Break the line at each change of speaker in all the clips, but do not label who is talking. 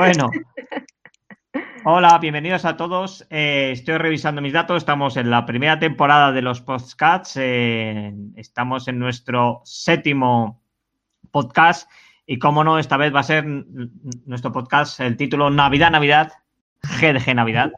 Bueno. Hola, bienvenidos a todos. Eh, estoy revisando mis datos. Estamos en la primera temporada de los podcasts. Eh, estamos en nuestro séptimo podcast. Y como no, esta vez va a ser nuestro podcast el título Navidad, Navidad, GDG Navidad.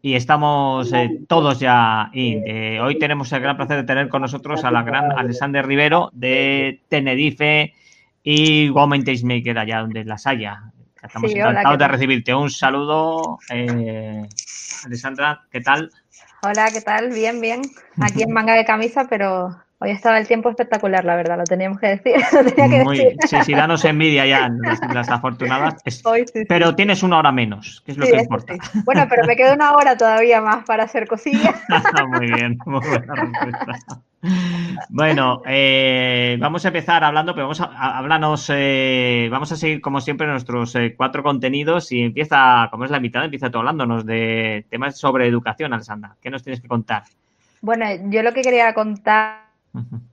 Y estamos eh, todos ya. Y, hoy tenemos el gran placer de tener con nosotros a la gran Alexander Rivero de Tenerife y Woman Tastemaker allá donde las haya. Estamos encantados de recibirte. Un saludo, eh, Alessandra, ¿qué tal?
Hola, ¿qué tal? Bien, bien. Aquí en manga de camisa, pero hoy estaba el tiempo espectacular, la verdad, lo teníamos que decir.
Sí, sí, danos envidia ya, las, afortunadas. pero tienes una hora menos, que es lo que importa.
Bueno, pero me queda una hora todavía más para hacer cosillas.
muy bien, muy buena respuesta. Bueno, eh, vamos a empezar hablando, pero vamos a, hablarnos, eh, vamos a seguir como siempre nuestros eh, cuatro contenidos y empieza, como es la mitad, empieza tú hablándonos de temas sobre educación, Alessandra. ¿Qué nos tienes que contar?
Bueno, yo lo que quería contar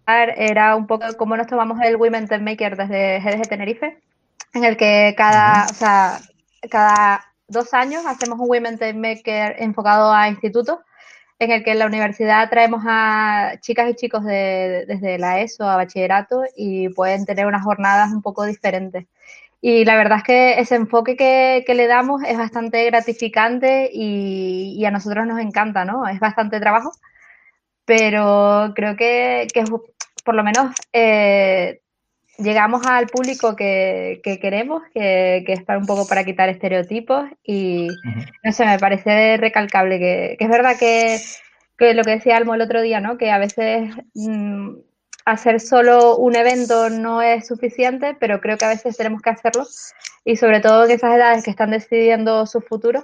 era un poco cómo nos tomamos el Women Tech Maker desde GDG Tenerife, en el que cada, o sea, cada dos años hacemos un Women Tech Maker enfocado a institutos en el que en la universidad traemos a chicas y chicos de, desde la ESO a bachillerato y pueden tener unas jornadas un poco diferentes. Y la verdad es que ese enfoque que, le damos es bastante gratificante y, a nosotros nos encanta, ¿no? Es bastante trabajo, pero creo que, por lo menos eh, llegamos al público que, queremos, que, es para un poco para quitar estereotipos y no sé, me parece recalcable que, es verdad que, lo que decía Almo el otro día, ¿no? Que a veces mm, hacer solo un evento no es suficiente, pero creo que a veces tenemos que hacerlo y sobre todo en esas edades que están decidiendo su futuro,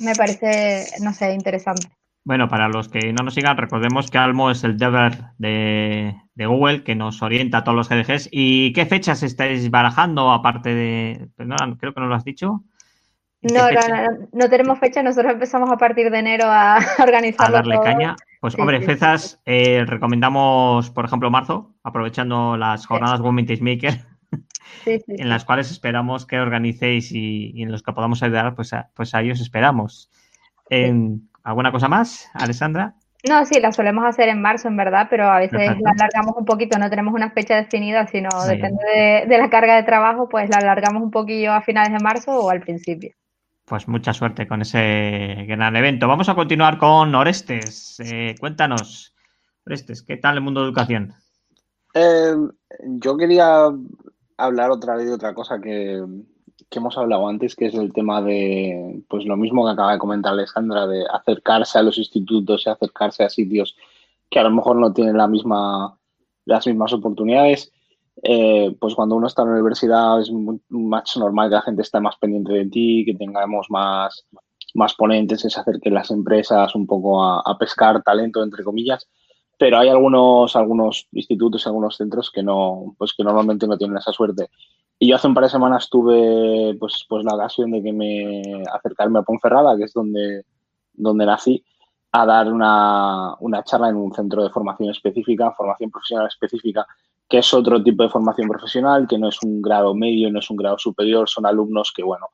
me parece, no sé, interesante.
Bueno, para los que no nos sigan, recordemos que Almo es el deber de, Google que nos orienta a todos los GDGs. ¿Y qué fechas estáis barajando aparte de... creo que no lo has dicho.
No, no, tenemos fecha, nosotros empezamos a partir de enero a organizarlo.
A darle caña. Pues hombre, fechas, eh, recomendamos, por ejemplo, marzo, aprovechando las jornadas Women Maker, en las cuales esperamos que organicéis y, en los que podamos ayudar, pues a, pues a ellos esperamos. En, ¿Alguna cosa más, Alessandra?
No, sí, la solemos hacer en marzo, en verdad, pero a veces la alargamos un poquito, no tenemos una fecha definida, sino depende de, la carga de trabajo, pues la alargamos un poquillo a finales de marzo o al principio.
Pues mucha suerte con ese gran evento. Vamos a continuar con Orestes. Eh, cuéntanos, Orestes, ¿qué tal el mundo de educación?
Eh, yo quería hablar otra vez de otra cosa que, que hemos hablado antes, que es el tema de, pues lo mismo que acaba de comentar Alexandra, de acercarse a los institutos y acercarse a sitios que a lo mejor no tienen la misma, las mismas oportunidades. Eh, pues cuando uno está en la universidad es más normal que la gente esté más pendiente de ti, que tengamos más, más ponentes, se acerquen las empresas un poco a, a pescar talento, entre comillas pero hay algunos, algunos institutos, algunos centros que no, pues que normalmente no tienen esa suerte. Y yo hace un par de semanas tuve pues, pues la ocasión de que me acercarme a Ponferrada, que es donde, donde nací, a dar una, una charla en un centro de formación específica, formación profesional específica, que es otro tipo de formación profesional, que no es un grado medio, no es un grado superior, son alumnos que, bueno,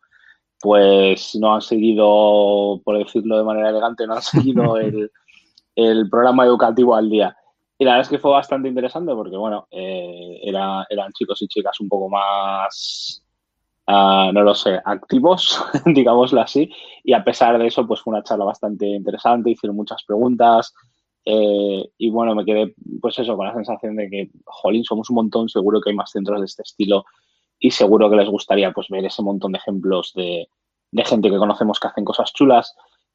pues no han seguido, por decirlo de manera elegante, no han seguido el, el programa educativo al día. Y la verdad es que fue bastante interesante porque, bueno, eh, era, eran chicos y chicas un poco más, ah, no lo sé, activos, digámoslo así. Y a pesar de eso, pues fue una charla bastante interesante, hicieron muchas preguntas. Eh, y bueno, me quedé, pues eso, con la sensación de que, jolín, somos un montón, seguro que hay más centros de este estilo y seguro que les gustaría pues ver ese montón de ejemplos de, de gente que conocemos que hacen cosas chulas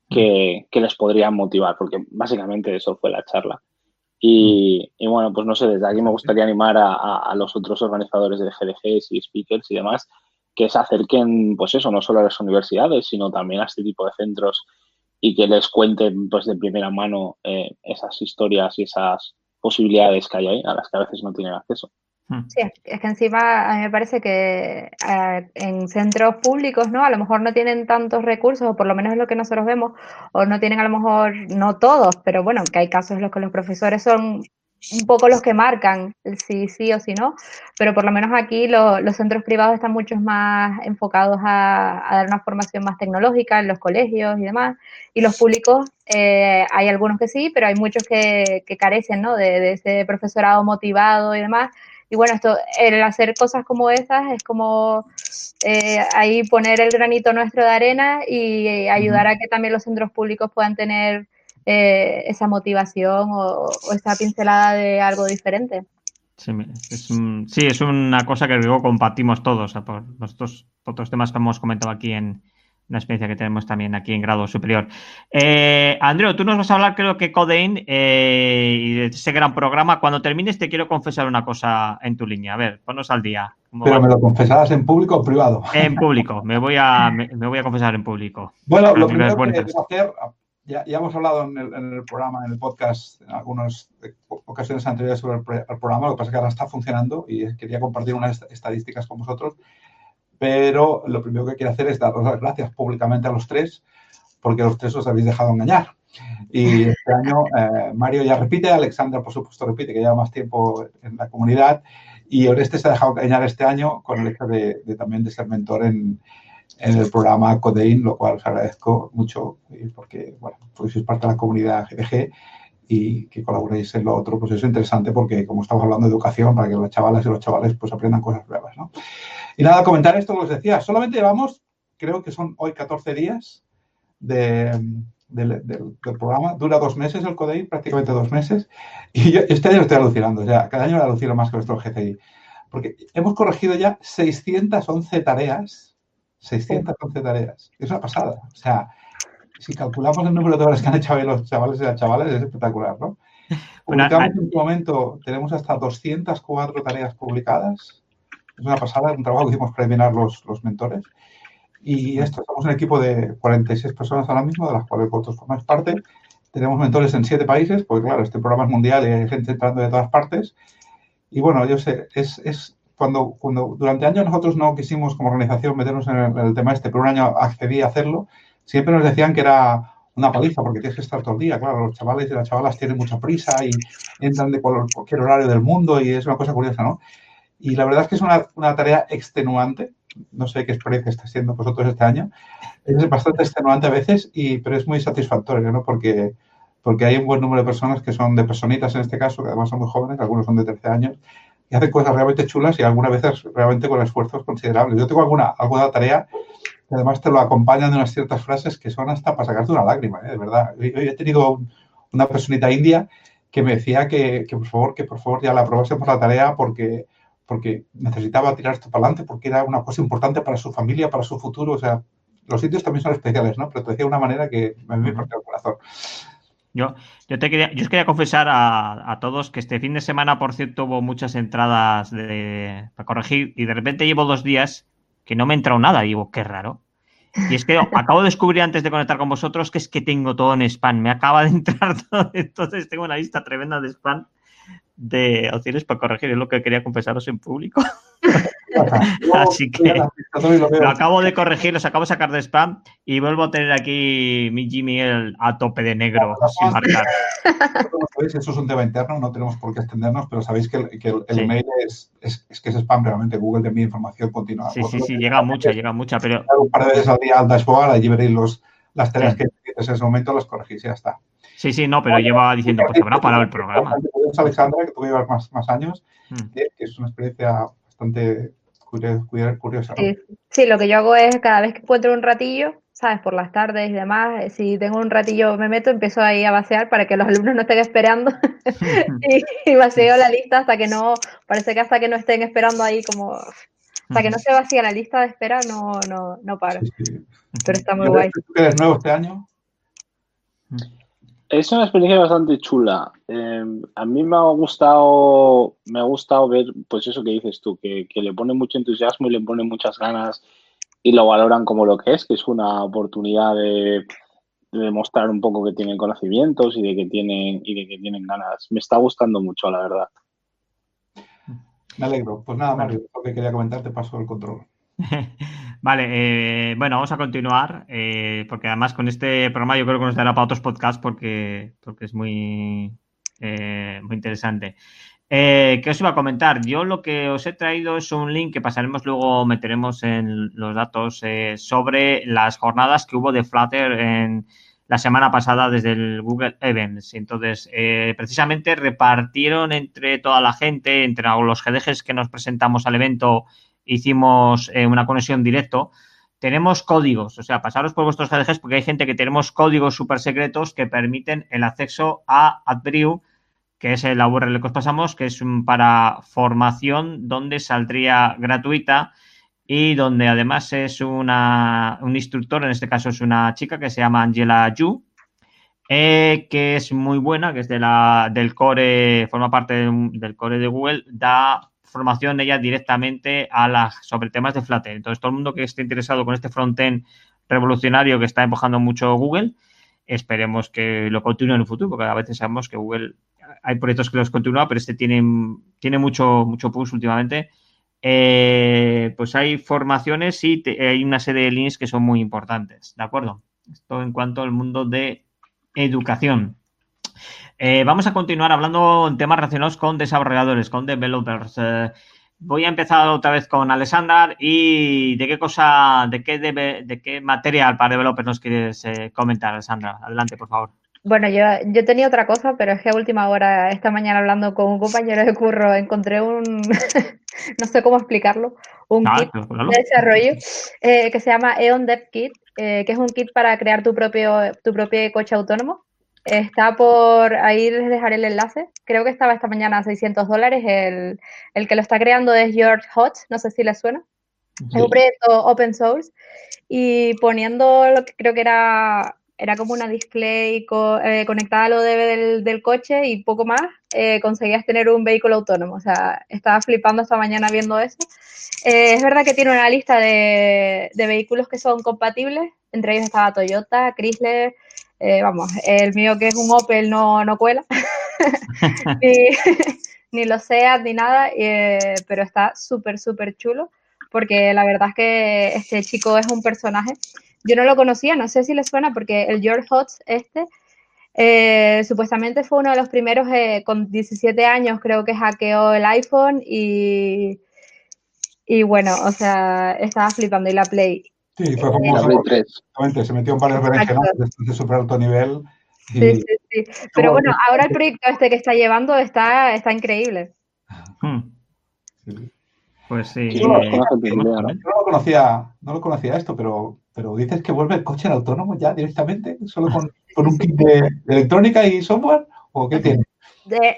que, que les podrían motivar, porque básicamente eso fue la charla. Y, bueno, pues no sé, desde aquí me gustaría animar a, los otros organizadores de GDGs y speakers y demás que se acerquen, pues eso, no solo a las universidades, sino también a este tipo de centros y que les cuenten pues de primera mano eh, esas historias y esas posibilidades que hay ahí a las que a veces no tienen acceso.
Hmm. Sí, es que encima a mí me parece que en centros públicos, ¿no? A lo mejor no tienen tantos recursos, o por lo menos es lo que nosotros vemos, o no tienen a lo mejor, no todos, pero bueno, que hay casos en los que los profesores son un poco los que marcan si sí o si no, pero por lo menos aquí los centros privados están mucho más enfocados a, dar una formación más tecnológica en los colegios y demás, y los públicos eh, hay algunos que sí, pero hay muchos que, carecen ¿no? de, ese profesorado motivado y demás. Y bueno, esto, el hacer cosas como esas es como eh, ahí poner el granito nuestro de arena y ayudar a que también los centros públicos puedan tener eh, esa motivación o, esa pincelada de algo diferente.
Sí es, una cosa que luego compartimos todos, por los otros temas que hemos comentado aquí en la experiencia que tenemos también aquí en grado superior. Eh, Andreu, tú nos vas a hablar, creo que Codein eh, y de ese gran programa. Cuando termines, te quiero confesar una cosa en tu línea. A ver, ponnos al día.
¿Pero me lo confesarás en público o privado?
En público, me voy a, me, voy a confesar en público.
Bueno, lo primero que debo hacer, ya, hemos hablado en el, programa, en el podcast, en algunas ocasiones anteriores sobre el, programa, lo que pasa es que ahora está funcionando y quería compartir unas estadísticas con vosotros, pero lo primero que quiero hacer es daros las gracias públicamente a los tres, porque los tres os habéis dejado engañar. Y este año eh, Mario ya repite, Alexandra por supuesto repite, que lleva más tiempo en la comunidad, y Oreste se ha dejado engañar este año con el hecho de, de también de ser mentor en, en el programa Codein, lo cual os agradezco mucho porque, bueno, pues sois parte de la comunidad GDG y que colaboréis en lo otro, pues es interesante porque como estamos hablando de educación, para que las chavalas y los chavales pues aprendan cosas nuevas, ¿no? Y nada, comentar esto, os decía, solamente llevamos, creo que son hoy 14 días del, programa, dura dos meses el CODEI, prácticamente dos meses, y yo este año estoy alucinando, ya, cada año lo alucino más que nuestro GCI, porque hemos corregido ya 611 tareas 611 tareas. Es una pasada. O sea, si calculamos el número de horas que han hecho los chavales y las chavales, es espectacular, ¿no? Publicamos en este momento, tenemos hasta 204 tareas publicadas. Es una pasada, un trabajo que hicimos preliminar los, los mentores. Y esto, somos un equipo de 46 personas ahora mismo, de las cuales vosotros formáis parte. Tenemos mentores en siete países, porque claro, este programa es mundial y hay gente entrando de todas partes. Y bueno, yo sé, es, es cuando, cuando durante años nosotros no quisimos como organización meternos en el, tema este, pero un año accedí a hacerlo, siempre nos decían que era una paliza porque tienes que estar todo el día. Claro, los chavales y las chavalas tienen mucha prisa y entran de cualquier horario del mundo y es una cosa curiosa, ¿no? Y la verdad es que es una, una tarea extenuante. No sé qué experiencia está siendo vosotros este año. Es bastante extenuante a veces, y, pero es muy satisfactorio, ¿no? Porque, porque hay un buen número de personas que son de personitas en este caso, que además son muy jóvenes, algunos son de 13 años, y hacen cosas realmente chulas y algunas veces realmente con esfuerzos considerables. Yo tengo alguna, alguna tarea que además te lo acompañan de unas ciertas frases que son hasta para sacarte una lágrima, ¿eh? de verdad. Yo he tenido una personita india que me decía que, que, por favor, que por favor ya la aprobase por la tarea porque, porque necesitaba tirar esto para adelante, porque era una cosa importante para su familia, para su futuro. O sea, los sitios también son especiales, ¿no? Pero te decía de una manera que me, me partió el corazón.
Yo, yo, te quería, yo os quería confesar a, todos que este fin de semana, por cierto, hubo muchas entradas de, para corregir y de repente llevo dos días que no me ha entrado nada. Y digo, qué raro. Y es que acabo de descubrir antes de conectar con vosotros que es que tengo todo en spam. Me acaba de entrar todo. Entonces tengo una lista tremenda de spam de opciones para corregir. Es lo que quería confesaros en público. Así que lo acabo de corregir, los acabo de sacar de spam y vuelvo a tener aquí mi Gmail a tope de negro, sin marcar.
Eso es un tema interno, no tenemos por qué extendernos, pero sabéis que el, que el, email es, es, que es spam realmente. Google te envía información continua.
Sí, sí, sí, llega mucha, llega mucha, pero...
Un par de veces al día al dashboard, allí veréis los, las tareas que necesites en ese momento, las corregís y ya está.
Sí, sí, no, pero lleva diciendo, pues habrá parado el programa.
Alexandra, que tú llevas más, más años, mm. que es una experiencia bastante curiosa.
Sí. lo que yo hago es cada vez que encuentro un ratillo, ¿sabes? Por las tardes y demás, eh, si tengo un ratillo me meto, empiezo ahí a vaciar para que los alumnos no estén esperando y, vacío la lista hasta que no, parece que hasta que no estén esperando ahí como, hasta que no se vacía la lista de espera no, no, no paro. Pero está muy guay.
¿Tú eres nuevo este año?
Es una experiencia bastante chula. Em, a mí me ha gustado, me ha gustado ver, pues eso que dices tú, que, le pone mucho entusiasmo y le pone muchas ganas y lo valoran como lo que es, que es una oportunidad de, demostrar un poco que tienen conocimientos y de que tienen y de que tienen ganas. Me está gustando mucho, la verdad.
Me alegro. Pues nada, Mario, lo que quería comentar, te paso el control.
Vale, eh, bueno, vamos a continuar, eh, porque además con este programa yo creo que nos dará para otros podcasts porque, porque es muy eh, muy interesante. ¿Qué os iba a comentar? Yo lo que os he traído es un link que pasaremos luego, meteremos en los datos sobre las jornadas que hubo de Flutter en la semana pasada desde el Google Events. Entonces, eh, precisamente repartieron entre toda la gente, entre los GDGs que nos presentamos al evento, hicimos una conexión directo. Tenemos códigos, o sea, pasaros por vuestros GDGs porque hay gente que tenemos códigos súper secretos que permiten el acceso a AdBrew que es la URL que os pasamos, que es para formación donde saldría gratuita y donde además es una, un instructor, en este caso es una chica que se llama Angela Yu, eh, que es muy buena, que es de la, del core, forma parte del core de Google, da formación ella directamente a las, sobre temas de Flutter. Entonces, todo el mundo que esté interesado con este frontend revolucionario que está empujando mucho Google, esperemos que lo continúe en el futuro, porque a veces sabemos que Google hay proyectos que los continúan, pero este tiene, tiene mucho, mucho push últimamente. Eh, pues hay formaciones y hay una serie de links que son muy importantes, ¿de acuerdo? Esto en cuanto al mundo de educación. Eh, vamos a continuar hablando en temas relacionados con desarrolladores, con developers. Eh, voy a empezar otra vez con Alessandra y de qué cosa, de qué debe, de qué material para developers nos quieres comentar, Alessandra. Adelante, por favor.
Bueno, yo, yo tenía otra cosa, pero es que a última hora, esta mañana hablando con un compañero de curro, encontré un, no sé cómo explicarlo, un ah, kit de desarrollo eh, que se llama EON Dev Kit, eh, que es un kit para crear tu propio, tu propio coche autónomo. Está por, ahí les dejaré el enlace, creo que estaba esta mañana a 600 dólares, el, el que lo está creando es George Hotz, no sé si les suena. Es un proyecto open source. Y poniendo lo que creo que era era como una display eh, conectada a lo del, del, coche y poco más, eh, conseguías tener un vehículo autónomo. O sea, estaba flipando esta mañana viendo eso. Eh, es verdad que tiene una lista de, de, vehículos que son compatibles, entre ellos estaba Toyota, Chrysler, vamos, el mío que es un Opel no, no cuela, ni, ni lo SEAT ni nada, pero está súper, súper chulo, porque la verdad es que este chico es un personaje yo no lo conocía, no sé si le suena, porque el George Hotz este, eh, supuestamente fue uno de los primeros eh, con 17 años, creo que hackeó el iPhone y, y bueno, o sea, estaba flipando y la Play.
Sí, fue como eh, se metió en varios berenjenales de súper alto nivel.
Sí, sí, sí. Pero bueno, ahora el proyecto este que está llevando está, está increíble. Hmm.
Pues sí.
Yo no, lo conocía, no lo conocía esto, pero pero dices que vuelve el coche autónomo ya directamente, solo con, un kit de, electrónica y software, ¿o qué tiene?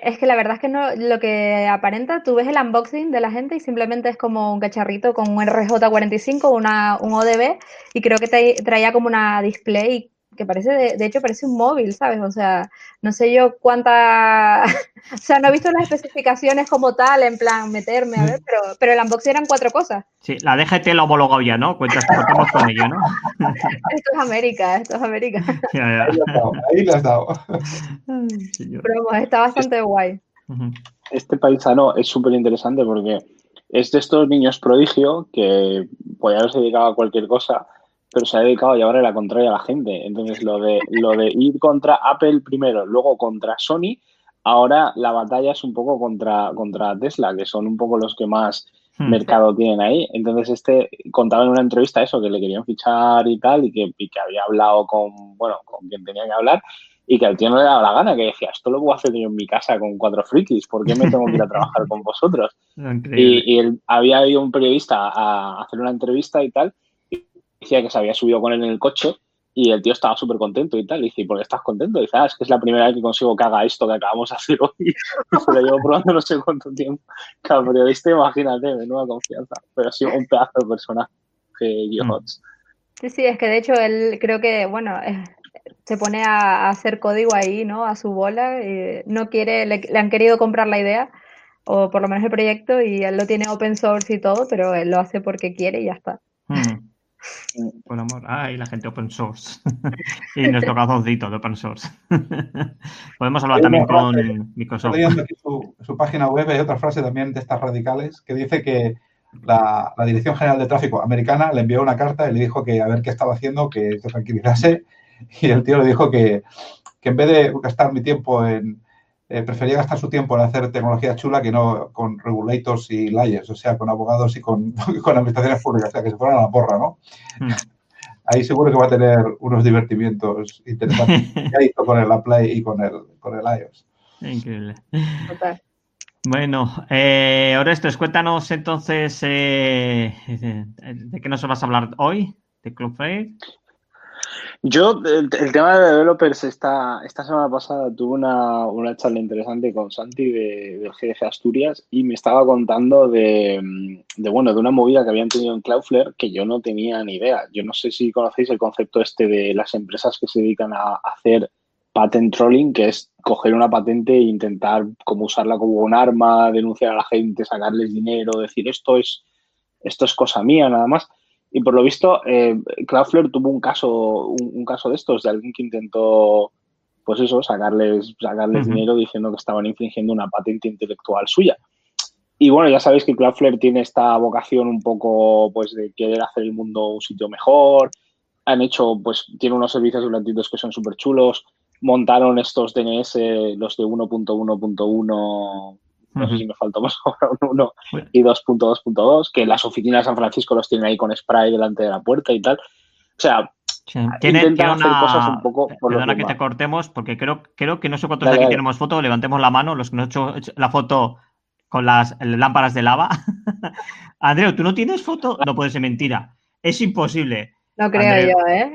es que la verdad es que no, lo que aparenta, tú ves el unboxing de la gente y simplemente es como un cacharrito con un RJ45, una, un ODB, y creo que traía como una display que parece, de, hecho, parece un móvil, ¿sabes? O sea, no sé yo cuánta, o sea, no he visto las especificaciones como tal, en plan, meterme, a ver, pero, pero el unboxing eran cuatro cosas.
Sí, la DGT lo homologado ya, ¿no? Cuentas, contamos con ello, ¿no?
esto es América, esto es América.
Ahí lo has dado.
Pero vamos, está bastante guay.
Este paisano es súper interesante porque es de estos niños prodigio que podía haberse dedicado a cualquier cosa, pero se ha dedicado a llevarle la contraria a la gente. Entonces, lo de, lo de ir contra Apple primero, luego contra Sony, ahora la batalla es un poco contra, contra Tesla, que son un poco los que más hmm. mercado tienen ahí. Entonces, este contaba en una entrevista eso, que le querían fichar y tal, y que, que había hablado con, bueno, con quien tenía que hablar, y que al tío no le daba la gana, que decía, esto lo puedo hacer yo en mi casa con cuatro frikis, ¿por qué me tengo que ir a trabajar con vosotros? Y, y él, había ido un periodista a hacer una entrevista y tal, decía que se había subido con él en el coche y el tío estaba súper contento y tal. Y dice, ¿y por qué estás contento? Y dice, ah, es que es la primera vez que consigo que haga esto que acabamos de hacer hoy. y se lo llevo probando no sé cuánto tiempo. Cada periodista, imagínate, menuda confianza. Pero ha sido un pedazo de personaje, mm.
Sí, sí, es que de hecho él creo que, bueno, eh, se pone a, hacer código ahí, ¿no? A su bola. Y no quiere, le, han querido comprar la idea, o por lo menos el proyecto, y él lo tiene open source y todo, pero él lo hace porque quiere y ya está.
Por amor. Ah, y la gente open source. y nuestro corazoncito de open source. Podemos hablar también con Microsoft.
Su, su, página web hay otra frase también de estas radicales que dice que la, Dirección General de Tráfico americana le envió una carta y le dijo que a ver qué estaba haciendo, que se tranquilizase. Y el tío le dijo que, que en vez de gastar mi tiempo en, eh, prefería gastar su tiempo en hacer tecnología chula que no con regulators y layers, o sea, con abogados y con, con administraciones públicas, o sea, que se fueran a la porra, ¿no? Hmm. Ahí seguro que va a tener unos divertimientos interesantes. ya hizo con el Apply y con el, con el iOS.
Increíble. Bueno, eh, Orestes, cuéntanos entonces eh, de qué nos vas a hablar hoy, de Cloudflare.
Yo, el, tema de developers, esta, esta semana pasada tuve una, una charla interesante con Santi de, del GDG Asturias y me estaba contando de, de, bueno, de una movida que habían tenido en Cloudflare que yo no tenía ni idea. Yo no sé si conocéis el concepto este de las empresas que se dedican a hacer patent trolling, que es coger una patente e intentar como usarla como un arma, denunciar a la gente, sacarles dinero, decir esto es, esto es cosa mía nada más. Y por lo visto, eh, Cloudflare tuvo un caso, un, caso de estos, de alguien que intentó, pues eso, sacarles, sacarles dinero diciendo que estaban infringiendo una patente intelectual suya. Y bueno, ya sabéis que Cloudflare tiene esta vocación un poco, pues, de querer hacer el mundo un sitio mejor. Han hecho, pues, tiene unos servicios gratuitos que son súper chulos. Montaron estos DNS, los de 1.1.1 no sé si me faltó más uno y 2.2.2, que las oficinas de San Francisco los tienen ahí con spray delante de la puerta y tal. O sea,
tiene, intentan hacer cosas un poco por Perdona que te cortemos, porque creo, creo que no sé cuántos de aquí tenemos foto, levantemos la mano, los que no han hecho la foto con las lámparas de lava. Andreu, ¿tú no tienes foto? No puede ser mentira. Es imposible.
No creo yo, ¿eh?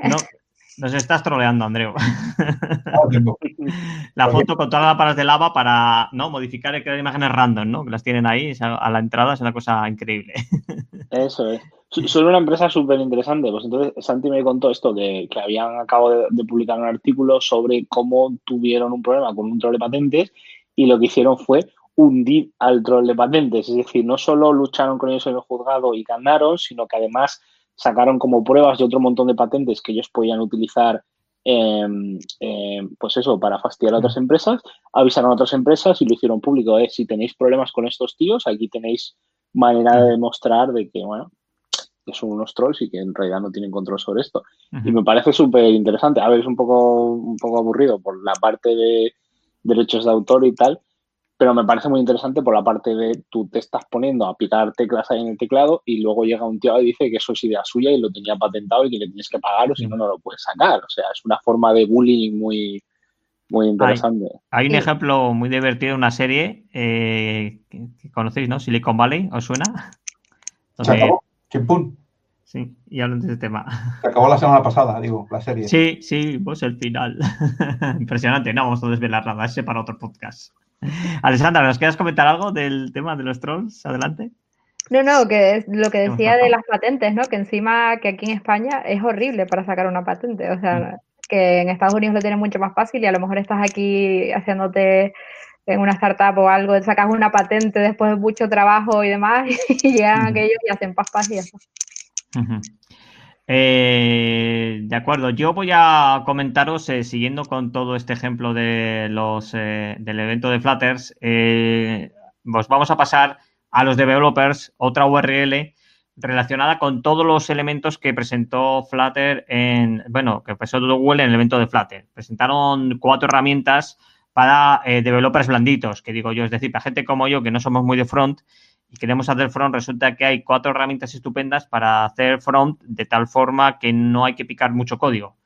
Nos estás troleando, Andreu. la foto con todas las lámparas de lava para no modificar y crear imágenes random, ¿no? Que las tienen ahí a la entrada, es una cosa increíble.
Eso es. Son una empresa súper interesante. Pues entonces Santi me contó esto, que, que habían acabado de, publicar un artículo sobre cómo tuvieron un problema con un troll de patentes y lo que hicieron fue hundir al troll de patentes. Es decir, no solo lucharon con ellos en el juzgado y ganaron, sino que además sacaron como pruebas de otro montón de patentes que ellos podían utilizar, em, em, pues eso, para fastidiar a otras empresas, avisaron a otras empresas y lo hicieron público. Eh, si tenéis problemas con estos tíos, aquí tenéis manera de demostrar de que, bueno, que son unos trolls y que en realidad no tienen control sobre esto. Y me parece súper interesante. A ver, es un poco, un poco aburrido por la parte de derechos de autor y tal, pero me parece muy interesante por la parte de tú te estás poniendo a picar teclas ahí en el teclado y luego llega un tío y dice que eso es idea suya y lo tenía patentado y que le tienes que pagar o si no, no lo puedes sacar. O sea, es una forma de bullying muy, muy interesante.
Hay, un ejemplo muy divertido, una serie eh, que, conocéis, ¿no? Silicon Valley, ¿os suena?
Se acabó. Chimpún.
Sí, y hablan de ese tema.
Se acabó la semana pasada, digo, la serie.
Sí, sí, pues el final. Impresionante. No vamos a desvelar nada, ese para otro podcast. Alessandra, ¿nos quieres comentar algo del tema de los trolls? Adelante.
No, no, que es lo que decía de las patentes, ¿no? Que encima que aquí en España es horrible para sacar una patente. O sea, mm. que en Estados Unidos lo tienen mucho más fácil y a lo mejor estás aquí haciéndote en una startup o algo, sacas una patente después de mucho trabajo y demás y llegan aquellos y hacen paz, paz y eso.
Eh, de acuerdo, yo voy a comentaros, eh, siguiendo con todo este ejemplo de los, eh, del evento de Flutters, pues vamos a pasar a los developers, otra URL relacionada con todos los elementos que presentó Flutter en, bueno, que presentó Google en el evento de Flutter. Presentaron cuatro herramientas para developers blanditos, que digo yo, es decir, para gente como yo que no somos muy de front y queremos hacer front, resulta que hay cuatro herramientas estupendas para hacer front de tal forma que no hay que picar mucho código.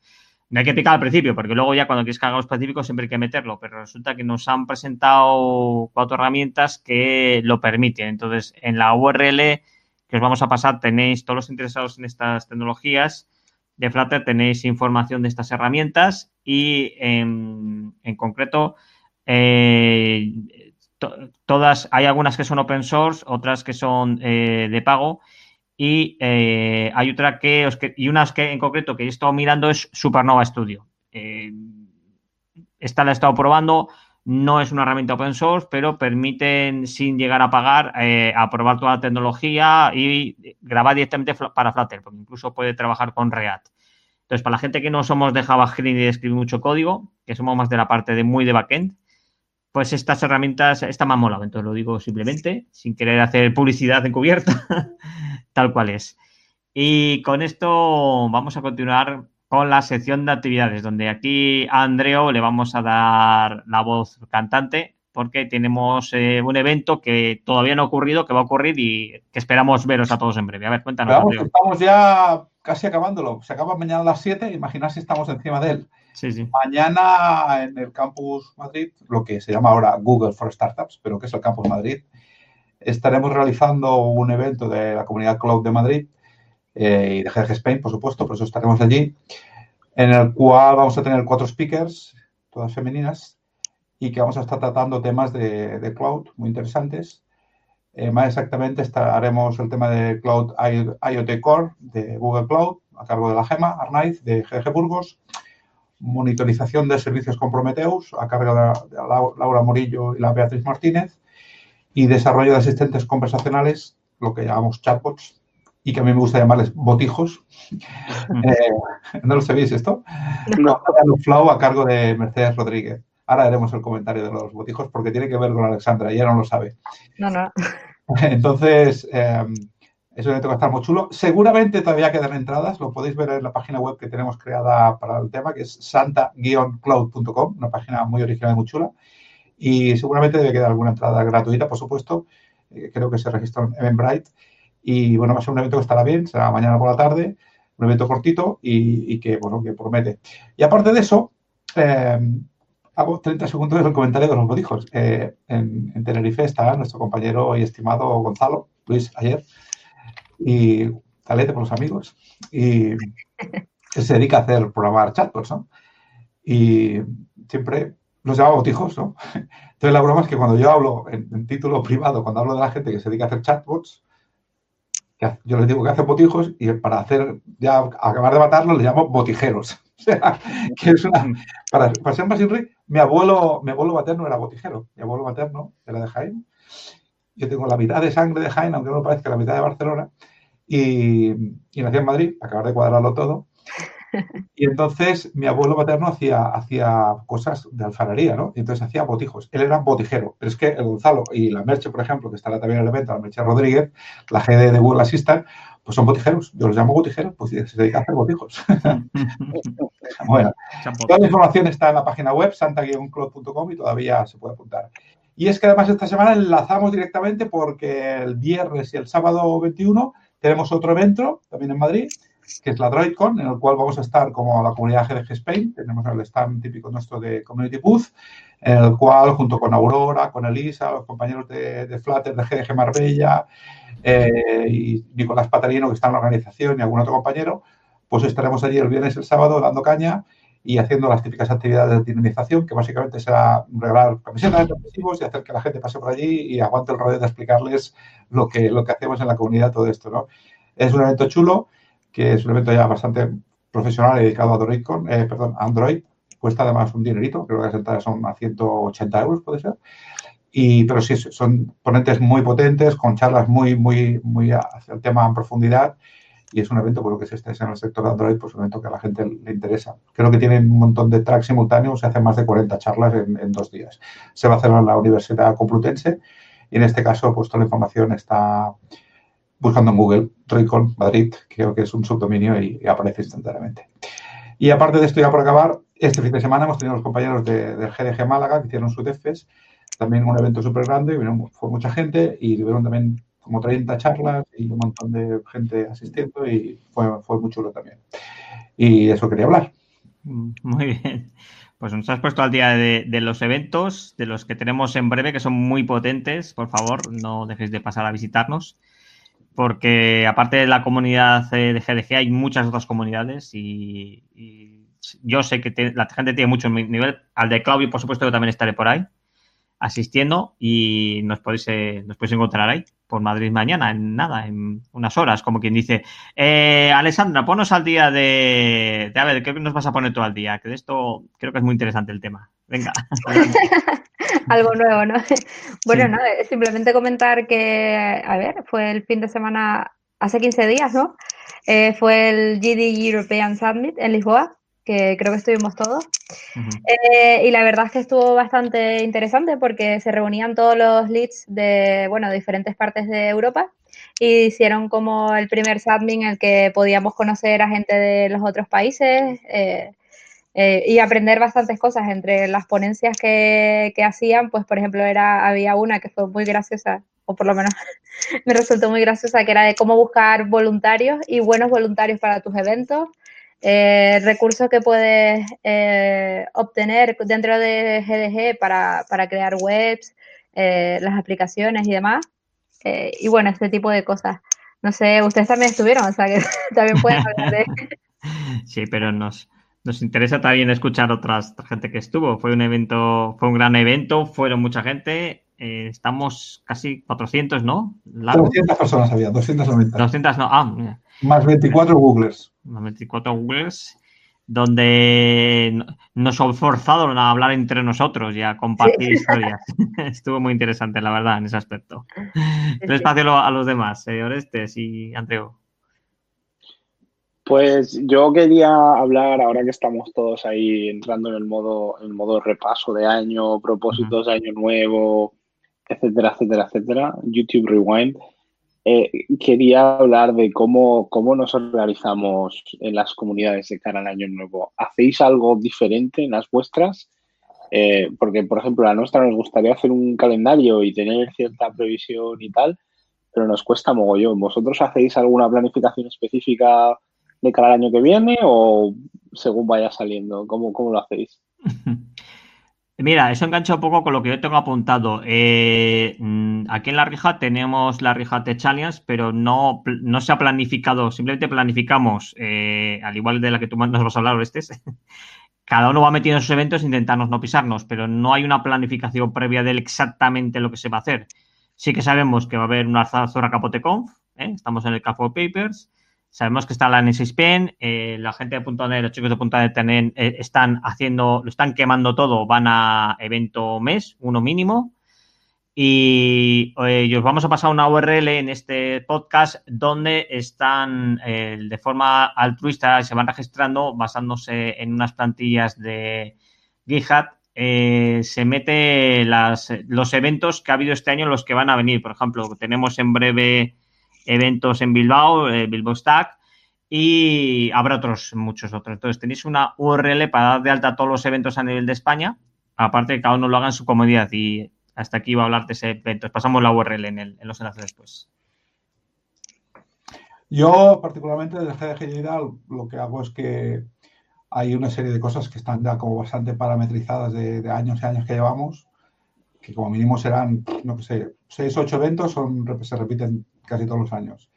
No hay que picar al principio, porque luego ya cuando quieres que haga específico siempre hay que meterlo, pero resulta que nos han presentado cuatro herramientas que lo permiten. Entonces, en la URL que os vamos a pasar tenéis todos los interesados en estas tecnologías de Flutter, tenéis información de estas herramientas y en, en concreto eh, todas, hay algunas que son open source, otras que son eh, de pago y eh, hay otra que, y unas que en concreto que he estado mirando es Supernova Studio. Eh, esta la he estado probando, no es una herramienta open source, pero permiten, sin llegar a pagar, a probar toda la tecnología y grabar directamente para Flutter, porque incluso puede trabajar con React. Entonces, para la gente que no somos de JavaScript y de escribir mucho código, que somos más de la parte de muy de backend, pues estas herramientas, esta me ha molado, entonces lo digo simplemente, sin querer hacer publicidad encubierta, tal cual es. Y con esto vamos a continuar con la sección de actividades, donde aquí a Andreo le vamos a dar la voz cantante. porque tenemos eh, un evento que todavía no ha ocurrido, que va a ocurrir y que esperamos veros a todos en breve. A ver, cuéntanos.
Vamos, estamos ya casi acabándolo. Se acaba mañana a las 7, imaginad si estamos encima de él.
Sí, sí.
Mañana en el Campus Madrid, lo que se llama ahora Google for Startups, pero que es el Campus Madrid, estaremos realizando un evento de la comunidad Cloud de Madrid eh, y de GDG Spain, por supuesto, por eso estaremos allí, en el cual vamos a tener cuatro speakers, todas femeninas, y que vamos a estar tratando temas de, cloud muy interesantes. Eh, más exactamente haremos el tema de Cloud IoT Core de Google Cloud, a cargo de la GEMA, Arnaiz, de GG Burgos, monitorización de servicios con Prometheus, a cargo de, Laura Morillo y la Beatriz Martínez, y desarrollo de asistentes conversacionales, lo que llamamos chatbots, y que a mí me gusta llamarles botijos. Eh, ¿No lo sabéis esto? No. Flow a cargo de Mercedes Rodríguez. Ahora haremos el comentario de los botijos porque tiene que ver con Alexandra, ella no lo sabe.
No, no.
Entonces, eh, es un evento que va a estar muy chulo. Seguramente todavía quedan entradas, lo podéis ver en la página web que tenemos creada para el tema, que es santa-cloud.com, una página muy original y muy chula. Y seguramente debe quedar alguna entrada gratuita, por supuesto. Eh, creo que se registra en Eventbrite. Y bueno, va a ser un evento que estará bien, será mañana por la tarde, un evento cortito y, que, bueno, que promete. Y aparte de eso, eh, hago 30 segundos del comentario de los bodijos. Eh, en, Tenerife está nuestro compañero y estimado Gonzalo Luis ayer y talete por los amigos y se dedica a hacer programar chatbots, ¿no? Y siempre los llama botijos, ¿no? Entonces la broma es que cuando yo hablo en, título privado, cuando hablo de la gente que se dedica a hacer chatbots, yo les digo que hace botijos y para hacer, ya acabar de matarlos, le llamo botijeros. Que es una. Para, para ser más rey, mi abuelo, mi abuelo materno era botijero. Mi abuelo materno era de Jaén. Yo tengo la mitad de sangre de Jaén, aunque no me parezca la mitad de Barcelona. Y, y nací en Madrid, acabar de cuadrarlo todo. Y entonces mi abuelo materno hacía, hacía cosas de alfarería, ¿no? Y entonces hacía botijos. Él era botijero. Pero es que el Gonzalo y la Merche, por ejemplo, que estará también en el evento, la Merche Rodríguez, la GD de Google pues son botijeros. Yo los llamo botijeros, pues se dedican a hacer botijos. bueno, toda la información está en la página web, santa-club.com y todavía se puede apuntar. Y es que además esta semana enlazamos directamente porque el viernes y el sábado 21 tenemos otro evento, también en Madrid, que es la DroidCon, en el cual vamos a estar como la comunidad GDG Spain, tenemos el stand típico nuestro de Community Booth, en el cual junto con Aurora, con Elisa, los compañeros de, de Flutter, de GDG Marbella eh, y Nicolás Patarino, que está en la organización, y algún otro compañero, pues estaremos allí el viernes y el sábado dando caña y haciendo las típicas actividades de dinamización, que básicamente será regalar camisetas de y hacer que la gente pase por allí y aguante el rollo de explicarles lo que, lo que hacemos en la comunidad, todo esto, ¿no? Es un evento chulo que es un evento ya bastante profesional dedicado a Android, eh, perdón, Android. Cuesta además un dinerito, creo que las entradas son a 180 euros, puede ser. Y, pero sí, son ponentes muy potentes, con charlas muy, muy, muy hacia el tema en profundidad. Y es un evento, por lo que se esté en el sector de Android, pues un evento que a la gente le interesa. Creo que tienen un montón de tracks simultáneos, se hacen más de 40 charlas en, en dos días. Se va a hacer en la Universidad Complutense y en este caso, pues toda la información está, buscando en Google Recon Madrid, creo que es un subdominio y, aparece instantáneamente. Y aparte de esto, ya por acabar, este fin de semana hemos tenido los compañeros de, del GDG Málaga que hicieron su DEFES, también un evento súper grande, fue mucha gente y tuvieron también como 30 charlas y un montón de gente asistiendo y fue, fue muy chulo también. Y eso quería hablar.
Mm, muy bien. Pues nos has puesto al día de, de, los eventos, de los que tenemos en breve, que son muy potentes. Por favor, no dejéis de pasar a visitarnos porque aparte de la comunidad de GDG hay muchas otras comunidades y, yo sé que la gente tiene mucho nivel. Al de Claudio, por supuesto, yo también estaré por ahí asistiendo y nos podéis, eh, nos podéis encontrar ahí por Madrid mañana, en nada, en unas horas, como quien dice. Eh, Alessandra, ponos al día de, de, A ver, ¿qué nos vas a poner tú al día? Que de esto creo que es muy interesante el tema. Venga.
Algo nuevo, ¿no? Bueno, no, simplemente comentar que, a ver, fue el fin de semana, hace 15 días, ¿no? Eh, fue el GD European Summit en Lisboa, que creo que estuvimos todos. eh, y la verdad es que estuvo bastante interesante porque se reunían todos los leads de, bueno, de diferentes partes de Europa y hicieron como el primer summit en el que podíamos conocer a gente de los otros países. Eh, eh, y aprender bastantes cosas entre las ponencias que, que, hacían, pues por ejemplo era, había una que fue muy graciosa, o por lo menos me resultó muy graciosa, que era de cómo buscar voluntarios y buenos voluntarios para tus eventos, eh, recursos que puedes eh, obtener dentro de GDG para, para crear webs, eh, las aplicaciones y demás. Y bueno, este tipo de cosas. No sé, ustedes también estuvieron, o sea que también pueden hablar de...
Sí, pero nos, nos interesa también escuchar otras gente que estuvo. Fue un evento, fue un gran evento, fueron mucha gente. Eh, estamos casi 400, ¿no?
¿Largo? 200 personas había, 290.
200, no, ah, mira.
Más 24 Googlers.
Más 24 Googlers, donde nos han forzado a hablar entre nosotros y a compartir sí. historias. Estuvo muy interesante, la verdad, en ese aspecto. El espacio a los demás, eh, Orestes y Andreu.
Pues yo quería hablar, ahora que estamos todos ahí entrando en el modo, en el modo repaso de año, propósitos de año nuevo, etcétera, etcétera, etcétera, YouTube Rewind, eh, quería hablar de cómo, cómo nos organizamos en las comunidades de cara al año nuevo. ¿Hacéis algo diferente en las vuestras? Eh, porque, por ejemplo, a nuestra nos gustaría hacer un calendario y tener cierta previsión y tal, pero nos cuesta mogollón. ¿Vosotros hacéis alguna planificación específica de cara al año que viene o según vaya saliendo? ¿Cómo, cómo lo hacéis?
Mira, eso engancha un poco con lo que yo tengo apuntado. Eh, aquí en la Rija tenemos la Rija Tech Challenge, pero no, no se ha planificado, simplemente planificamos, eh, al igual de la que tú nos vas a hablar, este cada uno va metiendo sus eventos e intentarnos no pisarnos, pero no hay una planificación previa de exactamente lo que se va a hacer. Sí que sabemos que va a haber una Zora CapoteConf, ¿eh? estamos en el Cafo Papers, Sabemos que está la N6Pen, eh, la gente de .NET, los chicos de .NET eh, están haciendo, lo están quemando todo, van a evento mes, uno mínimo. Y eh, os vamos a pasar una URL en este podcast donde están eh, de forma altruista, se van registrando basándose en unas plantillas de GitHub. se mete las, los eventos que ha habido este año, los que van a venir. Por ejemplo, tenemos en breve eventos en Bilbao, eh, Bilbao Stack, y habrá otros, muchos otros. Entonces, tenéis una URL para dar de alta todos los eventos a nivel de España, aparte que cada uno lo haga en su comodidad. Y hasta aquí va a hablar de ese evento. Pasamos la URL en, el, en los enlaces después.
Yo, particularmente desde GDG Lleida, lo que hago es que hay una serie de cosas que están ya como bastante parametrizadas de años y años que llevamos, que como mínimo serán, no sé, seis, ocho eventos, son, se repiten casi todos los años.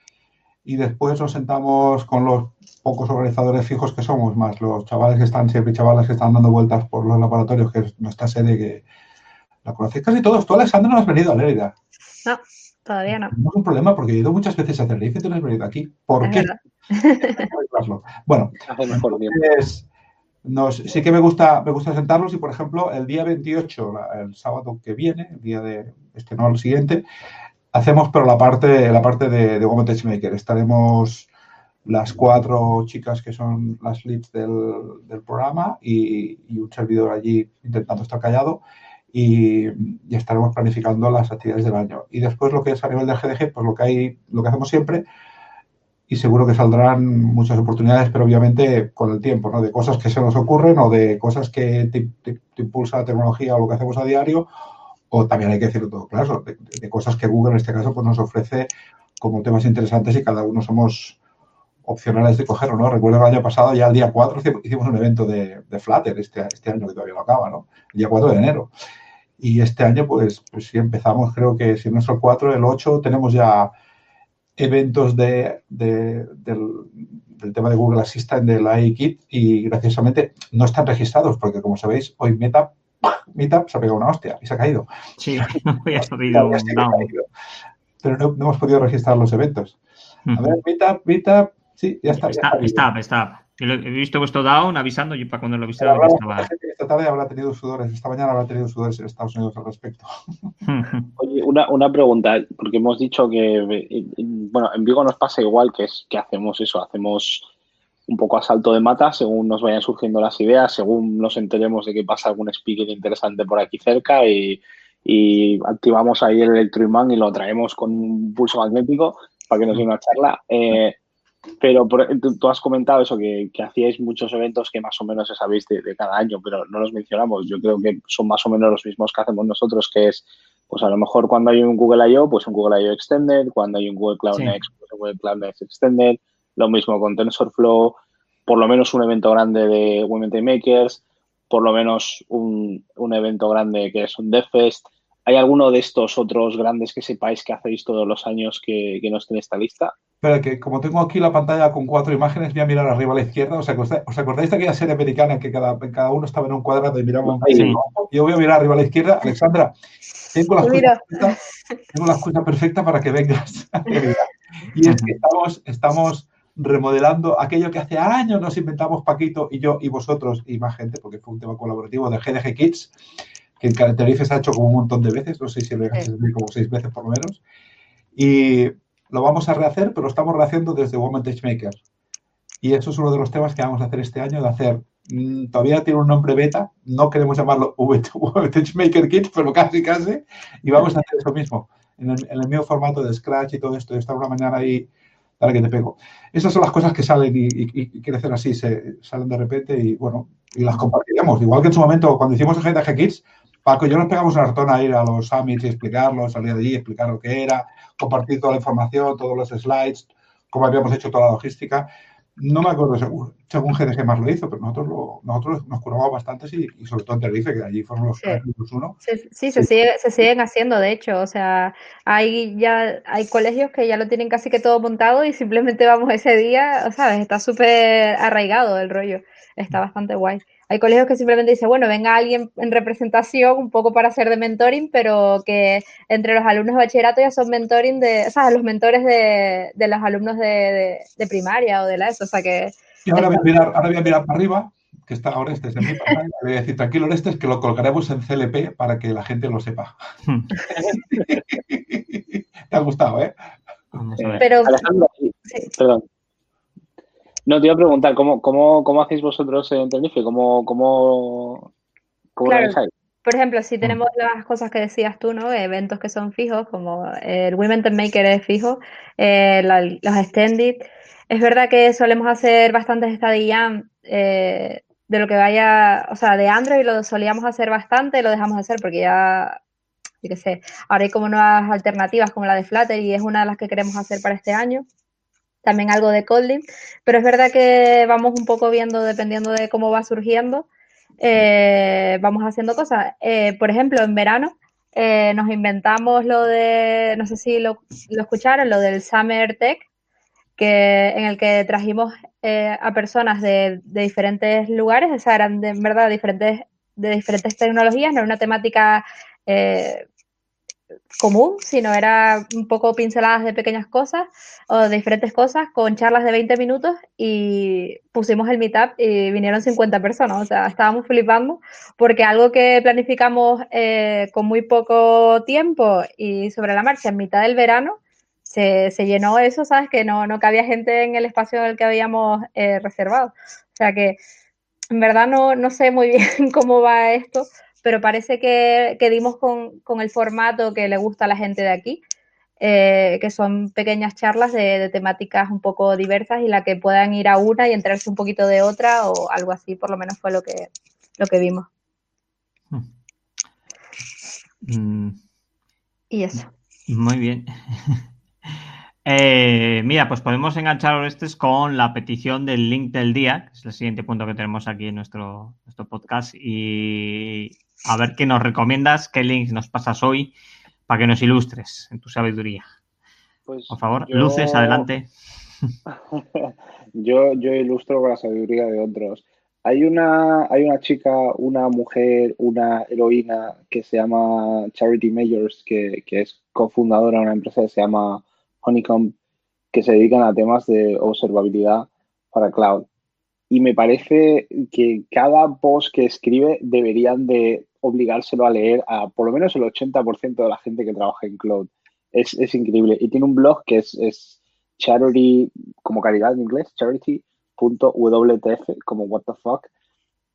Y después nos sentamos con los pocos organizadores fijos que somos, más los chavales que están siempre, chavales que están dando vueltas por los laboratorios, que es nuestra sede que la conocéis casi todos. Tú, Alexandra, no has venido a Lérida.
No, todavía no.
Tenemos un problema porque he ido muchas veces a Tenerife y tú no has venido aquí. ¿Por
Es
qué? bueno, entonces, nos, sí que me gusta, me gusta sentarlos y, por ejemplo, el día 28, la- el sábado que viene, el día de este no, el siguiente, hacemos pero la parte, la parte de, de Women Maker. Estaremos las cuatro chicas que son las leads del, del programa y, y un servidor allí intentando estar callado y, y estaremos planificando las actividades del año. Y después lo que es a nivel del GDG, pues lo que hay, lo que hacemos siempre y seguro que saldrán muchas oportunidades, pero obviamente con el tiempo, ¿no? De cosas que se nos ocurren o de cosas que te, te- te impulsa la tecnología o lo que hacemos a diario, o también hay que decirlo todo claro, de, de cosas que Google en este caso pues nos ofrece como temas interesantes y cada uno somos opcionales de cogerlo, ¿no? Recuerdo el año pasado, ya el día 4 hici- hicimos un evento de, de Flutter, este, este año que todavía no acaba, ¿no? El día 4 de enero. Y este año, pues, pues sí empezamos, creo que si no es el 4, el 8, tenemos ya eventos de, de- del, del tema de Google Assistant del AI Kit y graciosamente no están registrados porque como sabéis hoy Meetup, Meetup se ha pegado una hostia y se ha caído.
Sí, hoy ha un
caído. Pero no, no hemos podido registrar los eventos. A ver, Meetup, Meetup, sí, ya está. ya
Está,
bien.
está, está. He visto vuestro down avisando y para cuando lo
hablamos con
estaba.
esta tarde habrá tenido sudores, esta mañana habrá tenido sudores en Estados Unidos al respecto.
Oye, una, una pregunta, porque hemos dicho que, bueno, en Vigo nos pasa igual, que es que hacemos eso, hacemos un poco a salto de mata según nos vayan surgiendo las ideas, según nos enteremos de que pasa algún speaker interesante por aquí cerca y, y activamos ahí el electroimán y lo traemos con un pulso magnético para que nos dé una charla. Eh, pero tú, has comentado eso, que, hacíais muchos eventos que más o menos sabéis de, de, cada año, pero no los mencionamos. Yo creo que son más o menos los mismos que hacemos nosotros, que es, pues a lo mejor cuando hay un Google I.O., pues un Google I.O. Extended, cuando hay un Google Cloud Next, pues un Google Cloud Next Extended, lo mismo con TensorFlow, por lo menos un evento grande de Women Makers, por lo menos un, un evento grande que es un DevFest. ¿Hay alguno de estos otros grandes que sepáis que hacéis todos los años que, que no esté en esta lista?
Pero que como tengo aquí la pantalla con cuatro imágenes, voy a mirar arriba a la izquierda. ¿Os acordáis, ¿os acordáis de aquella serie americana que cada, cada uno estaba en un cuadrado y miraba sí. Yo voy a mirar arriba a la izquierda. Alexandra, tengo la, excusa perfecta, tengo la excusa perfecta para que vengas. y es que estamos, estamos remodelando aquello que hace años nos inventamos Paquito y yo y vosotros y más gente, porque fue un tema colaborativo de GDG Kids, que en Tenerife se ha hecho como un montón de veces, no sé si lo he hecho como seis veces por lo menos. Y lo vamos a rehacer, pero lo estamos rehaciendo desde Women Maker. Y eso es uno de los temas que vamos a hacer este año, de hacer, mm, todavía tiene un nombre beta, no queremos llamarlo Women Maker Kids, pero casi, casi, y vamos a hacer eso mismo, en el, mismo formato de Scratch y todo esto, de estar una mañana ahí, para que te pego. Esas son las cosas que salen y, y, crecen así, se salen de repente y, bueno, y las compartiremos. Igual que en su momento, cuando hicimos el GTG Kids, Paco y yo nos pegamos una ratón a ir a los summits y explicarlo, salir de allí, explicar lo que era, compartir toda la información, todos los slides, cómo habíamos hecho toda la logística. No me acuerdo según, según GDG más lo hizo, pero nosotros, lo, nosotros nos curamos bastante y, y, sobre todo en Tenerife, que allí fueron los, sí. uno.
Sí, sí, Se, sigue, se siguen haciendo, de hecho. O sea, hay ya hay colegios que ya lo tienen casi que todo montado y simplemente vamos ese día, ¿sabes? Está súper arraigado el rollo. Está bastante guay. Hay colegios que simplemente dicen, bueno, venga alguien en representación un poco para hacer de mentoring, pero que entre los alumnos de bachillerato ya son mentoring de, o sea, los mentores de, de los alumnos de, de, de, primaria o de la ESO, o sea que...
Y ahora voy a mirar, ahora voy a mirar para arriba, que está ahora este es en mi pantalla, le voy a decir, tranquilo, este es que lo colgaremos en CLP para que la gente lo sepa. Te ha gustado, ¿eh?
Pero...
Alejandro, sí. perdón. No, te iba a preguntar, ¿cómo, cómo, cómo hacéis vosotros en Tenerife? ¿Cómo, cómo, cómo
claro. Por ejemplo, si tenemos las cosas que decías tú, ¿no? Eventos que son fijos, como el Women Maker es fijo, eh, la, los extended. Es verdad que solemos hacer bastantes estadías eh, de lo que vaya, o sea, de Android lo solíamos hacer bastante, lo dejamos de hacer porque ya, yo qué sé, ahora hay como nuevas alternativas como la de Flutter y es una de las que queremos hacer para este año también algo de Kotlin, pero es verdad que vamos un poco viendo, dependiendo de cómo va surgiendo, eh, vamos haciendo cosas. Eh, por ejemplo, en verano eh, nos inventamos lo de, no sé si lo, escucharon, lo del Summer Tech, que, en el que trajimos a personas de, de, diferentes lugares, o sea, eran en verdad diferentes, de diferentes tecnologías, no era una temática común, sino era un poco pinceladas de pequeñas cosas o de diferentes cosas con charlas de 20 minutos y pusimos el meetup y vinieron 50 personas, o sea, estábamos flipando porque algo que planificamos eh, con muy poco tiempo y sobre la marcha en mitad del verano, se, se llenó eso, ¿sabes? Que no, no cabía gente en el espacio en el que habíamos eh, reservado. O sea que en verdad no, no sé muy bien cómo va esto, pero parece que, que dimos con, con, el formato que le gusta a la gente de aquí, eh, que son pequeñas charlas de, de, temáticas un poco diversas y la que puedan ir a una y enterarse un poquito de otra o algo así, por lo menos fue lo que, lo que vimos.
Mm.
Y eso.
Muy bien. Eh, mira, pues podemos enganchar Orestes con la petición del link del día, que es el siguiente punto que tenemos aquí en nuestro, nuestro podcast, y a ver qué nos recomiendas, qué links nos pasas hoy para que nos ilustres en tu sabiduría.
Pues
Por favor,
yo...
luces, adelante.
yo, yo ilustro con la sabiduría de otros. Hay una, hay una chica, una mujer, una heroína que se llama Charity Majors, que, que es cofundadora de una empresa que se llama Honeycomb, que se dedican a temas de observabilidad para cloud. Y me parece que cada post que escribe deberían de obligárselo a leer a por lo menos el 80% de la gente que trabaja en cloud. Es, es, increíble. Y tiene un blog que es, es charity, como caridad en inglés, charity.wtf, como what the fuck.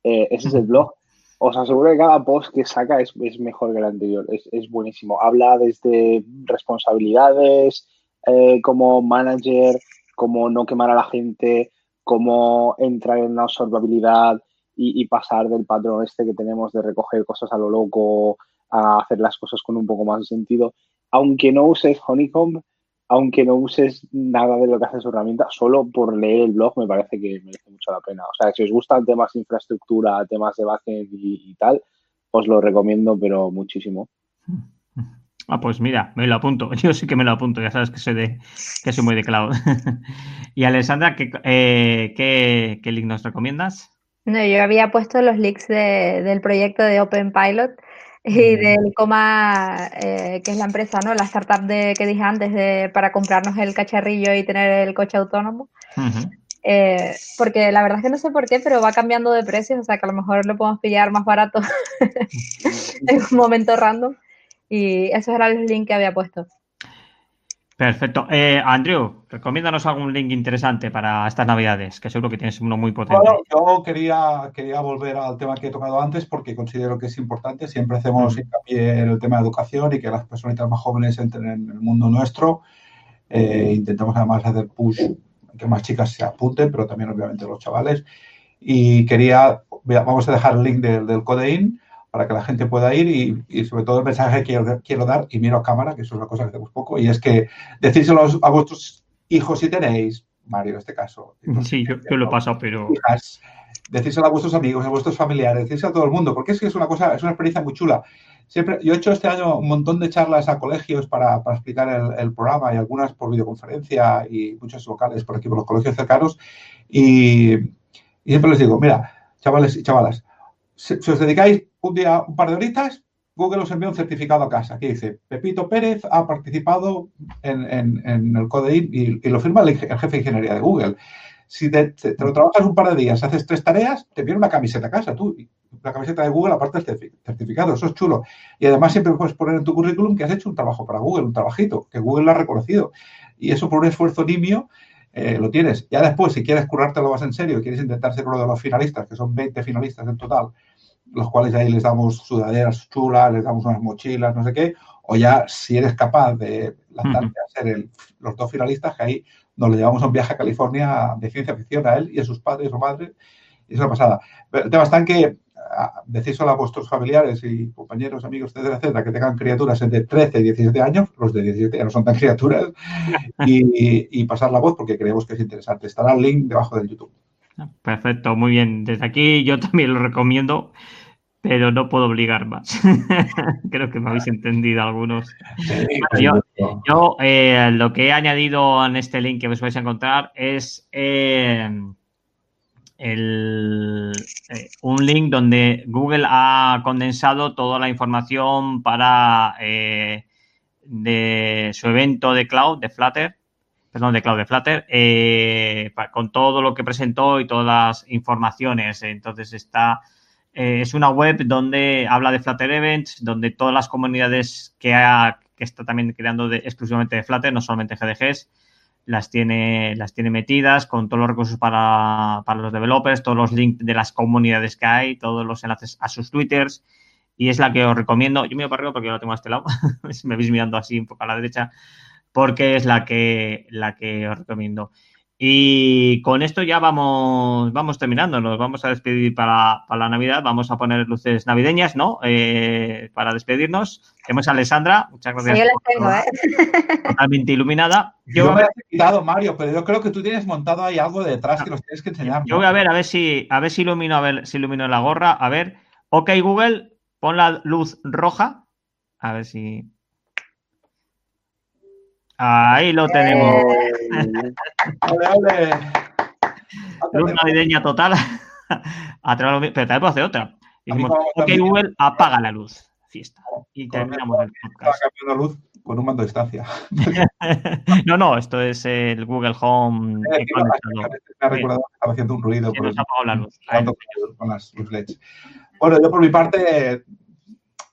Eh, ese es el blog. Os aseguro que cada post que saca es, es mejor que el anterior. Es, es buenísimo. Habla desde responsabilidades, eh, como manager, cómo no quemar a la gente, cómo entrar en la observabilidad y, pasar del patrón este que tenemos de recoger cosas a lo loco a hacer las cosas con un poco más de sentido. Aunque no uses Honeycomb, aunque no uses nada de lo que hace su herramienta, solo por leer el blog me parece que merece mucho la pena. O sea, si os gustan temas de infraestructura, temas de backend y, tal, os lo recomiendo, pero muchísimo.
Ah, pues mira, me lo apunto. Yo sí que me lo apunto, ya sabes que soy de que soy muy de cloud. y Alessandra, ¿qué, eh, qué, link nos recomiendas?
No, yo había puesto los links del proyecto de Open Pilot y del Coma, eh, que es la empresa, ¿no? La startup de, que dije antes de, para comprarnos el cacharrillo y tener el coche autónomo. Eh, porque la verdad es que no sé por qué, pero va cambiando de precios, o sea que a lo mejor lo podemos pillar más barato en un momento random. Y esos eran los links que había puesto.
Perfecto. Eh, Andrew, recomiéndanos algún link interesante para estas navidades, que seguro que tienes uno muy potente.
Bueno, yo quería, quería volver al tema que he tocado antes porque considero que es importante. Siempre hacemos hincapié en el tema de educación y que las personitas más jóvenes entren en el mundo nuestro. Eh, intentamos además hacer push, que más chicas se apunten, pero también obviamente los chavales. Y quería, vamos a dejar el link del, del Codein para que la gente pueda ir y, sobre todo el mensaje que quiero, dar, y miro a cámara, que eso es una cosa que hacemos poco, y es que decírselo a vuestros hijos si tenéis, Mario en este caso.
Sí, yo, lo he pasado, pero...
decírselo a vuestros amigos, a vuestros familiares, decírselo a todo el mundo, porque es que es una cosa, es una experiencia muy chula. Siempre, yo he hecho este año un montón de charlas a colegios para, explicar el, programa y algunas por videoconferencia y muchos locales por aquí, por los colegios cercanos. Y, y siempre les digo, mira, chavales y chavalas, si, os dedicáis un día, un par de horitas, Google os envía un certificado a casa que dice, Pepito Pérez ha participado en, el Codein y, lo firma el, jefe de ingeniería de Google. Si te, lo trabajas un par de días, haces tres tareas, te viene una camiseta a casa, tú, la camiseta de Google aparte del certificado, eso es chulo. Y además siempre puedes poner en tu currículum que has hecho un trabajo para Google, un trabajito, que Google lo ha reconocido. Y eso por un esfuerzo nimio eh, lo tienes. Ya después, si quieres currártelo más en serio, quieres intentar ser uno de los finalistas, que son 20 finalistas en total, los cuales ahí les damos sudaderas chulas, les damos unas mochilas, no sé qué, o ya si eres capaz de lanzarte a ser los dos finalistas, que ahí nos le llevamos a un viaje a California de ciencia ficción a él y a sus padres o madres, y es una pasada. El tema está en que decíselo a vuestros familiares y compañeros, amigos, etcétera, etcétera, que tengan criaturas entre 13 y 17 años, los de 17 ya no son tan criaturas, y, pasar la voz porque creemos que es interesante. Estará el link debajo del YouTube.
Perfecto, muy bien. Desde aquí yo también lo recomiendo, pero no puedo obligar más. Creo que me habéis entendido algunos. yo, eh, lo que he añadido en este link que os vais a encontrar es eh, el, eh, un link donde Google ha condensado toda la información para eh, de su evento de cloud, de Flutter, perdón, de cloud de Flutter, eh, con todo lo que presentó y todas las informaciones. Entonces está, es una web donde habla de Flutter Events, donde todas las comunidades que, ha, que está también creando exclusivamente de Flutter, no solamente GDGs, las tiene, las tiene metidas con todos los recursos para, los developers, todos los links de las comunidades que hay, todos los enlaces a sus twitters. Y es la que os recomiendo. Yo miro para arriba porque yo la tengo a este lado. me veis mirando así un poco a la derecha. Porque es la que, la que os recomiendo. Y con esto ya vamos, vamos terminando, nos vamos a despedir para, la Navidad, vamos a poner luces navideñas, ¿no? Eh, para despedirnos. Tenemos a Alessandra, muchas gracias.
Yo las tengo, ¿eh?
Totalmente iluminada.
Yo, me he quitado, Mario, pero yo creo que tú tienes montado ahí algo detrás que nos tienes que enseñar.
Yo voy a ver, a ver si, a ver si ilumino, a ver si ilumino la gorra. A ver, ok, Google, pon la luz roja. A ver si. Ahí lo tenemos.
¡Ole,
Luz navideña total. pero también puedo hacer otra. ok, Google, apaga la luz. Fiesta. Y terminamos el
podcast. la luz con un mando a distancia.
no, no, esto es el Google Home.
Me ha recordado que estaba haciendo un ruido.
por nos apagado la luz.
Bueno, yo por mi parte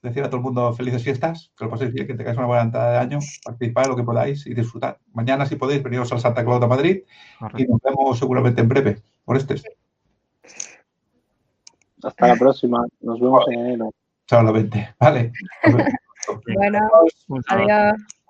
decir a todo el mundo felices fiestas, que lo paséis bien, que tengáis una buena entrada de año, participad lo que podáis y disfrutar. Mañana, si podéis, veniros al Santa Claus de Madrid y nos vemos seguramente en breve por este.
Hasta la próxima. Nos vemos en enero.
Chao, la 20. Vale.
bueno, adiós.